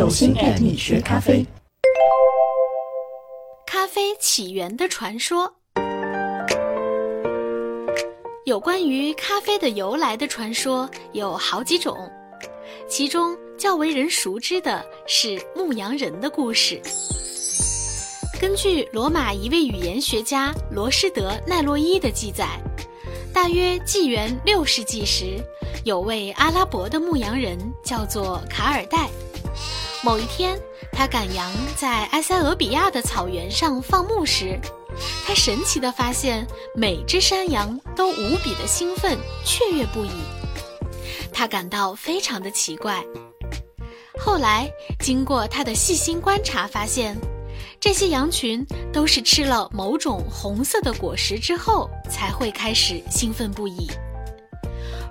手心带你学咖啡。咖啡起源的传说，有关于咖啡的由来的传说有好几种，其中较为人熟知的是牧羊人的故事。根据罗马一位语言学家罗施德奈洛伊的记载，大约纪元六世纪时，有位阿拉伯的牧羊人叫做卡尔代。某一天，他赶羊在埃塞俄比亚的草原上放牧时，他神奇地发现每只山羊都无比的兴奋，雀跃不已。他感到非常的奇怪。后来，经过他的细心观察，发现这些羊群都是吃了某种红色的果实之后才会开始兴奋不已。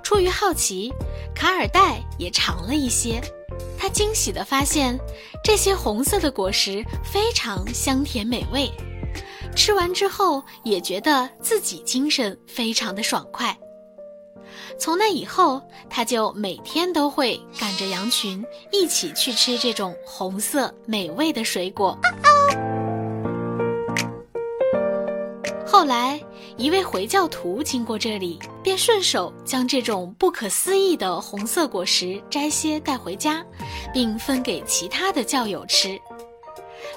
出于好奇，卡尔代也尝了一些。他惊喜地发现，这些红色的果实非常香甜美味，吃完之后也觉得自己精神非常的爽快。从那以后，他就每天都会赶着羊群一起去吃这种红色美味的水果。后来，一位回教徒经过这里，便顺手将这种不可思议的红色果实摘些带回家，并分给其他的教友吃，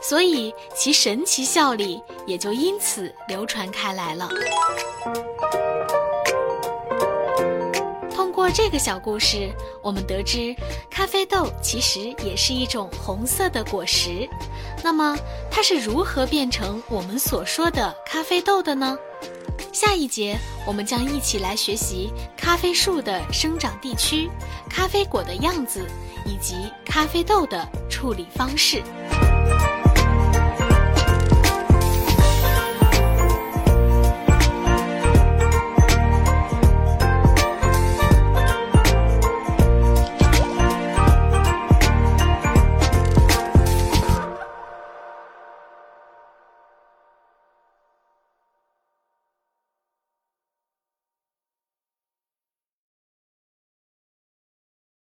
所以其神奇效力也就因此流传开来了。这个小故事，我们得知咖啡豆其实也是一种红色的果实。那么它是如何变成我们所说的咖啡豆的呢？下一节我们将一起来学习咖啡树的生长地区、咖啡果的样子以及咖啡豆的处理方式。